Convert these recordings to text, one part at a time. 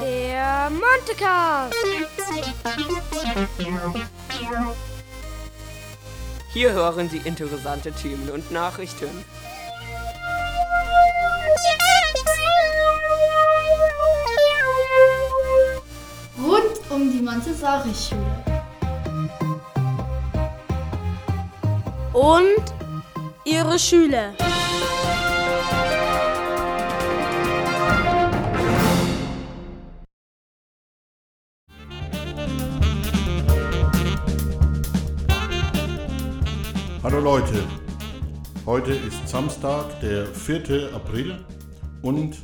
Der Montecast. Hier hören Sie interessante Themen und Nachrichten. Rund um die Montessori-Schule. Und ihre Schüler. Hallo Leute, heute ist Samstag, der 4. April und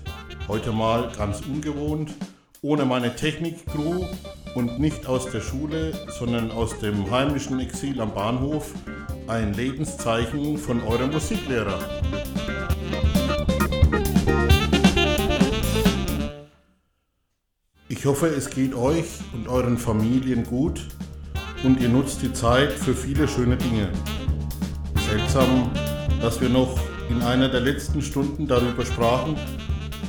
heute mal ganz ungewohnt, ohne meine Technik-Crew und nicht aus der Schule, sondern aus dem heimischen Exil am Bahnhof, ein Lebenszeichen von eurem Musiklehrer. Ich hoffe, es geht euch und euren Familien gut und ihr nutzt die Zeit für viele schöne Dinge. Seltsam, dass wir noch in einer der letzten Stunden darüber sprachen,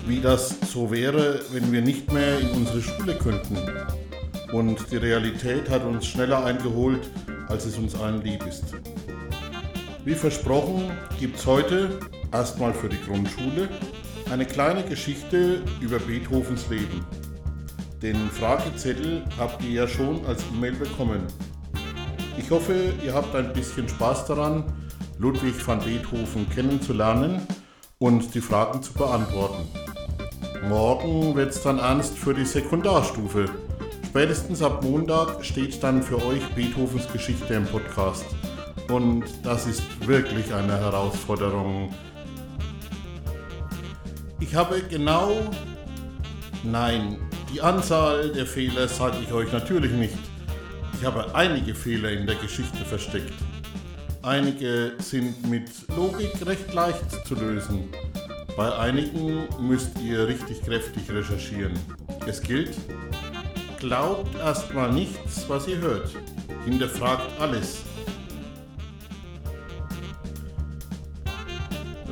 wie das so wäre, wenn wir nicht mehr in unsere Schule könnten. Und die Realität hat uns schneller eingeholt, als es uns allen lieb ist. Wie versprochen gibt es heute, erstmal für die Grundschule, eine kleine Geschichte über Beethovens Leben. Den Fragezettel habt ihr ja schon als E-Mail bekommen. Ich hoffe, ihr habt ein bisschen Spaß daran, Ludwig van Beethoven kennenzulernen und die Fragen zu beantworten. Morgen wird es dann ernst für die Sekundarstufe. Spätestens ab Montag steht dann für euch Beethovens Geschichte im Podcast. Und das ist wirklich eine Herausforderung. Ich habe genau... Nein, die Anzahl der Fehler sage ich euch natürlich nicht. Ich habe einige Fehler in der Geschichte versteckt. Einige sind mit Logik recht leicht zu lösen. Bei einigen müsst ihr richtig kräftig recherchieren. Es gilt, glaubt erstmal nichts, was ihr hört. Hinterfragt alles.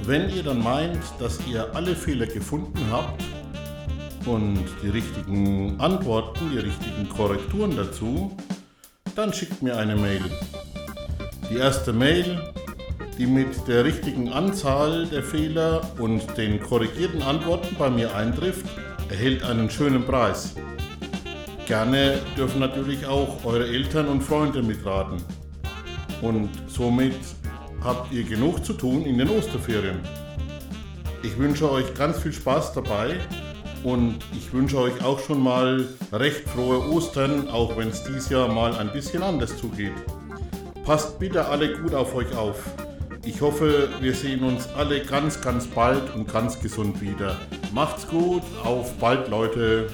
Wenn ihr dann meint, dass ihr alle Fehler gefunden habt und die richtigen Antworten, die richtigen Korrekturen dazu, dann schickt mir eine Mail. Die erste Mail, die mit der richtigen Anzahl der Fehler und den korrigierten Antworten bei mir eintrifft, erhält einen schönen Preis. Gerne dürfen natürlich auch eure Eltern und Freunde mitraten. Und somit habt ihr genug zu tun in den Osterferien. Ich wünsche euch ganz viel Spaß dabei und ich wünsche euch auch schon mal recht frohe Ostern, auch wenn es dieses Jahr mal ein bisschen anders zugeht. Passt bitte alle gut auf euch auf. Ich hoffe, wir sehen uns alle ganz, ganz bald und ganz gesund wieder. Macht's gut, auf bald Leute.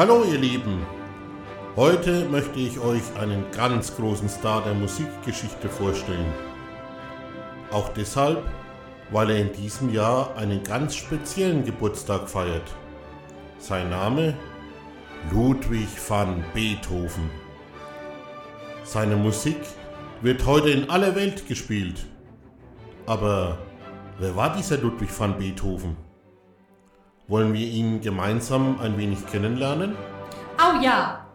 Hallo ihr Lieben, heute möchte ich euch einen ganz großen Star der Musikgeschichte vorstellen. Auch deshalb, weil er in diesem Jahr einen ganz speziellen Geburtstag feiert. Sein Name Ludwig van Beethoven. Seine Musik wird heute in aller Welt gespielt. Aber wer war dieser Ludwig van Beethoven? Wollen wir ihn gemeinsam ein wenig kennenlernen? Oh ja,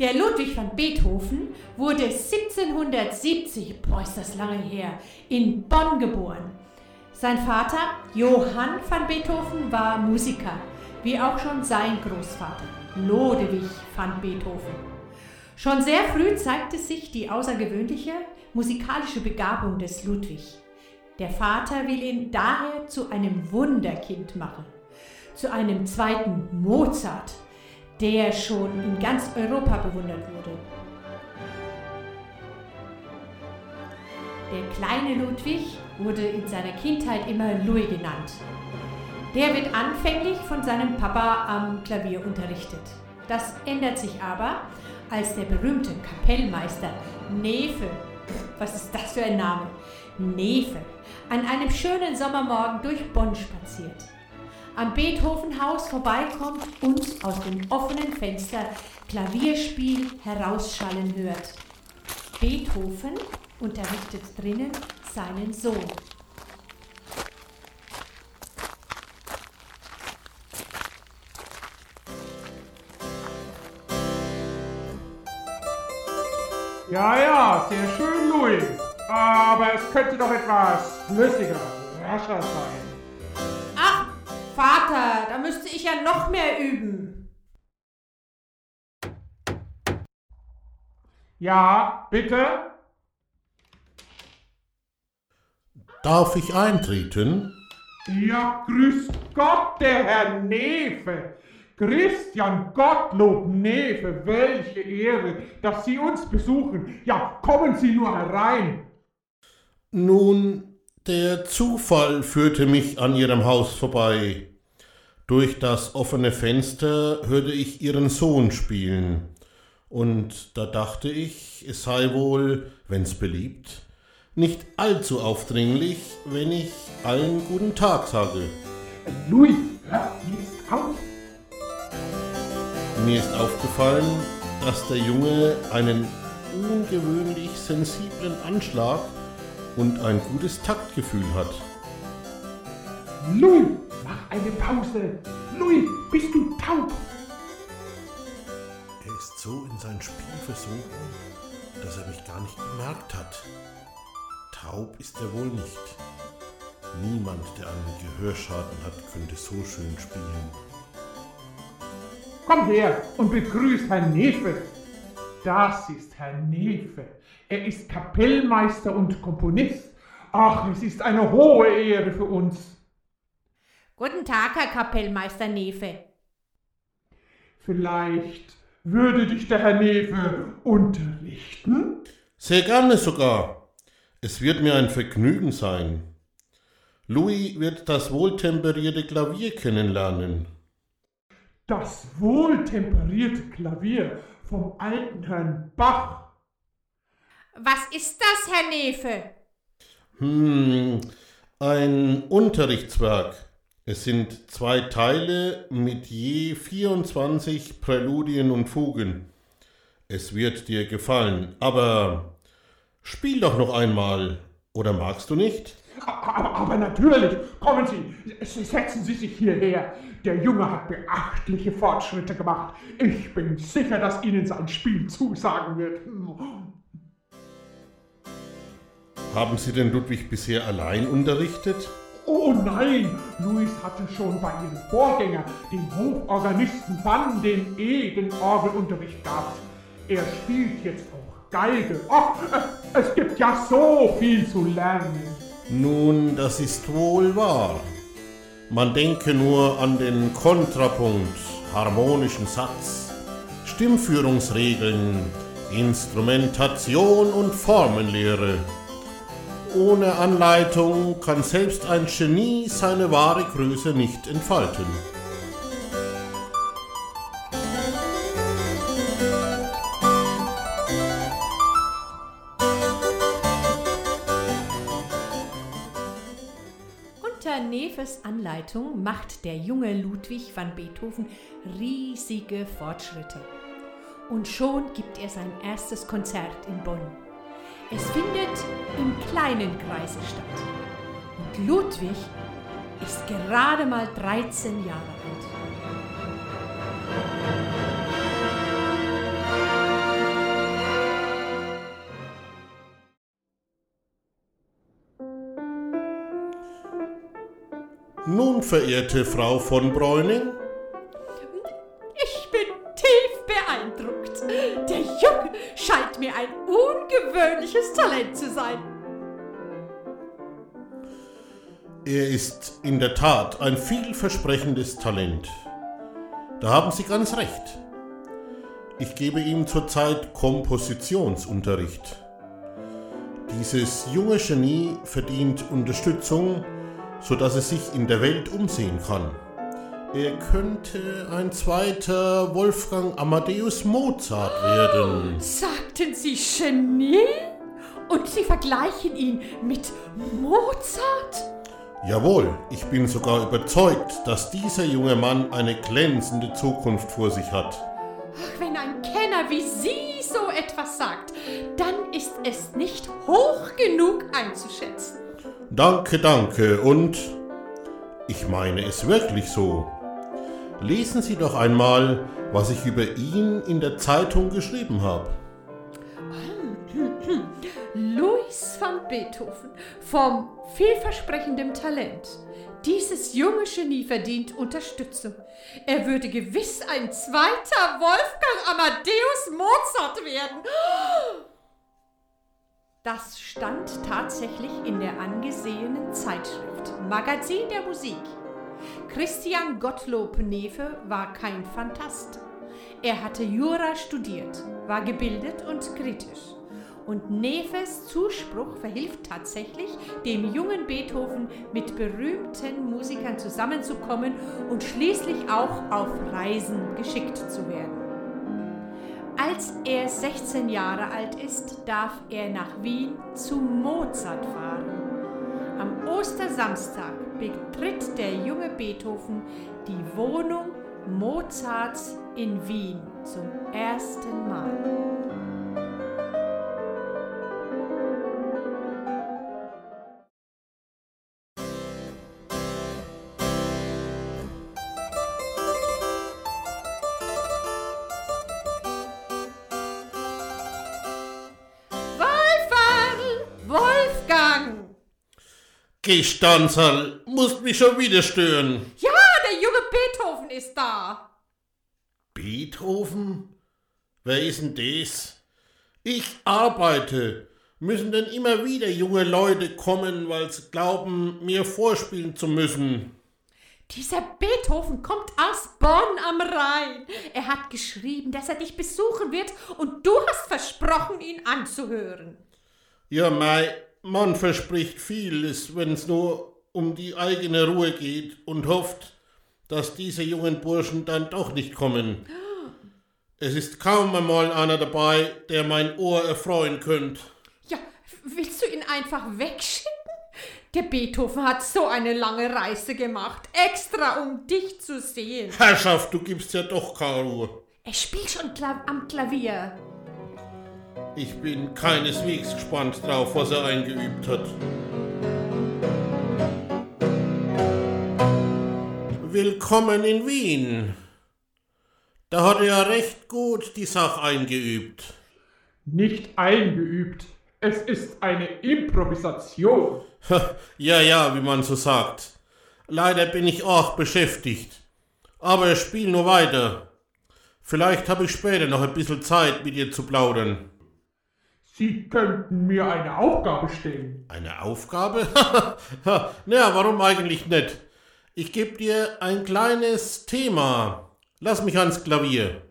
der Ludwig van Beethoven wurde 1770, boah ist das lange her, in Bonn geboren. Sein Vater, Johann van Beethoven, war Musiker, wie auch schon sein Großvater, Lodewig van Beethoven. Schon sehr früh zeigte sich die außergewöhnliche musikalische Begabung des Ludwig. Der Vater will ihn daher zu einem Wunderkind machen, zu einem zweiten Mozart, der schon in ganz Europa bewundert wurde. Der kleine Ludwig wurde in seiner Kindheit immer Louis genannt. Der wird anfänglich von seinem Papa am Klavier unterrichtet. Das ändert sich aber, als der berühmte Kapellmeister Nefe, was ist das für ein Name? Nefe, an einem schönen Sommermorgen durch Bonn spaziert, am Beethovenhaus vorbeikommt und aus dem offenen Fenster Klavierspiel herausschallen hört. Beethoven unterrichtet drinnen seinen Sohn. Ja, ja, sehr schön, Louis. Aber es könnte doch etwas flüssiger, rascher sein. Da müsste ich ja noch mehr üben. Ja, bitte? Darf ich eintreten? Ja, grüß Gott, der Herr Nefe. Christian Gottlob Nefe, welche Ehre, dass Sie uns besuchen. Ja, kommen Sie nur herein. Nun, der Zufall führte mich an Ihrem Haus vorbei. Durch das offene Fenster hörte ich Ihren Sohn spielen. Und da dachte ich, es sei wohl, wenn's beliebt, nicht allzu aufdringlich, wenn ich allen guten Tag sage. Louis, hör jetzt auf. Mir ist aufgefallen, dass der Junge einen ungewöhnlich sensiblen Anschlag und ein gutes Taktgefühl hat. Louis, mach eine Pause. Louis, bist du taub? Er ist so in sein Spiel versunken, dass er mich gar nicht bemerkt hat. Taub ist er wohl nicht. Niemand, der einen Gehörschaden hat, könnte so schön spielen. Komm her und begrüß Herrn Nefe. Das ist Herr Nefe. Er ist Kapellmeister und Komponist. Ach, es ist eine hohe Ehre für uns. Guten Tag, Herr Kapellmeister Nefe. Vielleicht würde dich der Herr Nefe unterrichten? Sehr gerne sogar. Es wird mir ein Vergnügen sein. Louis wird das wohltemperierte Klavier kennenlernen. Das wohltemperierte Klavier vom alten Herrn Bach. Was ist das, Herr Nefe? Hm, ein Unterrichtswerk. Es sind zwei Teile mit je 24 Präludien und Fugen. Es wird dir gefallen, aber spiel doch noch einmal, oder magst du nicht? Aber, aber natürlich, kommen Sie, setzen Sie sich hierher. Der Junge hat beachtliche Fortschritte gemacht. Ich bin sicher, dass Ihnen sein Spiel zusagen wird. Haben Sie denn Ludwig bisher allein unterrichtet? Oh nein, Luis hatte schon bei ihrem Vorgänger, dem Hoforganisten Van den E, Orgelunterricht gehabt. Er spielt jetzt auch Geige. Ach, es gibt ja so viel zu lernen. Nun, das ist wohl wahr. Man denke nur an den Kontrapunkt, harmonischen Satz, Stimmführungsregeln, Instrumentation und Formenlehre. Ohne Anleitung kann selbst ein Genie seine wahre Größe nicht entfalten. Unter Neves Anleitung macht der junge Ludwig van Beethoven riesige Fortschritte. Und schon gibt er sein erstes Konzert in Bonn. Es findet im kleinen Kreise statt. Und Ludwig ist gerade mal 13 Jahre alt. Nun, verehrte Frau von Bräuning, Er ist in der Tat ein vielversprechendes Talent. Da haben Sie ganz recht. Ich gebe ihm zurzeit Kompositionsunterricht. Dieses junge Genie verdient Unterstützung, sodass es sich in der Welt umsehen kann. Er könnte ein zweiter Wolfgang Amadeus Mozart werden. Sagten Sie Genie? Und Sie vergleichen ihn mit Mozart? Jawohl, ich bin sogar überzeugt, dass dieser junge Mann eine glänzende Zukunft vor sich hat. Ach, wenn ein Kenner wie Sie so etwas sagt, dann ist es nicht hoch genug einzuschätzen. Danke, danke. Und ich meine es wirklich so. Lesen Sie doch einmal, was ich über ihn in der Zeitung geschrieben habe. Beethoven vom vielversprechenden Talent. Dieses junge Genie verdient Unterstützung. Er würde gewiss ein zweiter Wolfgang Amadeus Mozart werden. Das stand tatsächlich in der angesehenen Zeitschrift Magazin der Musik. Christian Gottlob Nefe war kein Fantast. Er hatte Jura studiert, war gebildet und kritisch. Und Nefes Zuspruch verhilft tatsächlich, dem jungen Beethoven mit berühmten Musikern zusammenzukommen und schließlich auch auf Reisen geschickt zu werden. Als er 16 Jahre alt ist, darf er nach Wien zu Mozart fahren. Am Ostersamstag betritt der junge Beethoven die Wohnung Mozarts in Wien zum ersten Mal. Gestanzerl, musst mich schon wieder stören. Ja, der junge Beethoven ist da. Beethoven? Wer ist denn das? Ich arbeite. Müssen denn immer wieder junge Leute kommen, weil sie glauben, mir vorspielen zu müssen? Dieser Beethoven kommt aus Bonn am Rhein. Er hat geschrieben, dass er dich besuchen wird und du hast versprochen, ihn anzuhören. Ja, mei, man verspricht vieles, wenn's nur um die eigene Ruhe geht und hofft, dass diese jungen Burschen dann doch nicht kommen. Es ist kaum einmal einer dabei, der mein Ohr erfreuen könnte. Ja, willst du ihn einfach wegschicken? Der Beethoven hat so eine lange Reise gemacht, extra um dich zu sehen. Herrschaft, du gibst ja doch keine Ruhe. Er spielt schon Kla am Klavier. Ich bin keineswegs gespannt drauf, was er eingeübt hat. Willkommen in Wien. Da hat er ja recht gut die Sache eingeübt. Nicht eingeübt. Es ist eine Improvisation. ja, ja, wie man so sagt. Leider bin ich auch beschäftigt. Aber ich spiel nur weiter. Vielleicht habe ich später noch ein bisschen Zeit, mit dir zu plaudern. Sie könnten mir eine Aufgabe stellen. Eine Aufgabe? Na, warum eigentlich nicht? Ich gebe dir ein kleines Thema. Lass mich ans Klavier.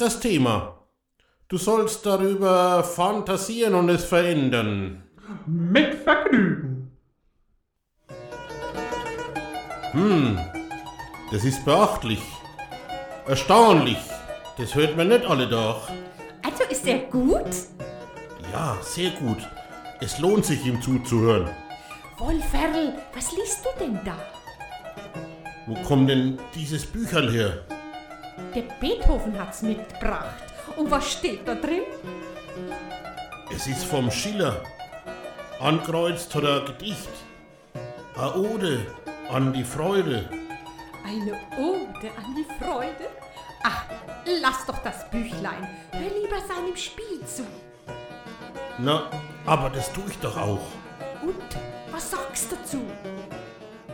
Ist das Thema. Du sollst darüber fantasieren und es verändern. Mit Vergnügen. Das ist beachtlich. Erstaunlich. Das hört man nicht alle Tag. Also ist er gut? Ja, sehr gut. Es lohnt sich, ihm zuzuhören. Wolferl, was liest du denn da? Wo kommt denn dieses Bücherl her? Der Beethoven hat's mitgebracht. Und was steht da drin? Es ist vom Schiller. Ankreuzt hat er ein Gedicht. A Ode an die Freude. Eine Ode an die Freude? Ach, lass doch das Büchlein. Hör lieber seinem Spiel zu. Na, aber das tue ich doch auch. Und was sagst du dazu?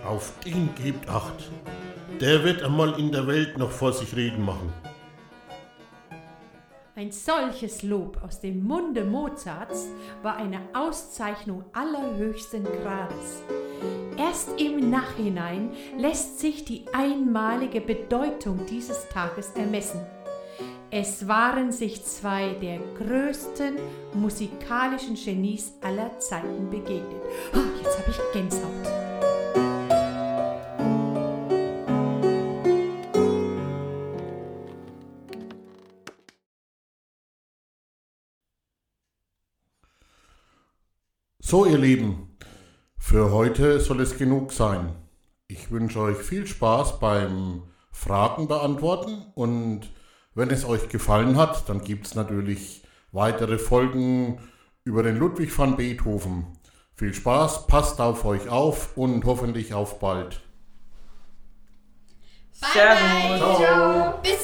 Auf den gebt Acht. Der wird einmal in der Welt noch vor sich reden machen. Ein solches Lob aus dem Munde Mozarts war eine Auszeichnung allerhöchsten Grades. Erst im Nachhinein lässt sich die einmalige Bedeutung dieses Tages ermessen. Es waren sich zwei der größten musikalischen Genies aller Zeiten begegnet. Oh, jetzt habe ich Gänsehaut. So, ihr Lieben, für heute soll es genug sein. Ich wünsche euch viel Spaß beim Fragen beantworten und wenn es euch gefallen hat, dann gibt es natürlich weitere Folgen über den Ludwig van Beethoven. Viel Spaß, passt auf euch auf und hoffentlich auf bald. Bye, bye. Bis zum nächsten Mal.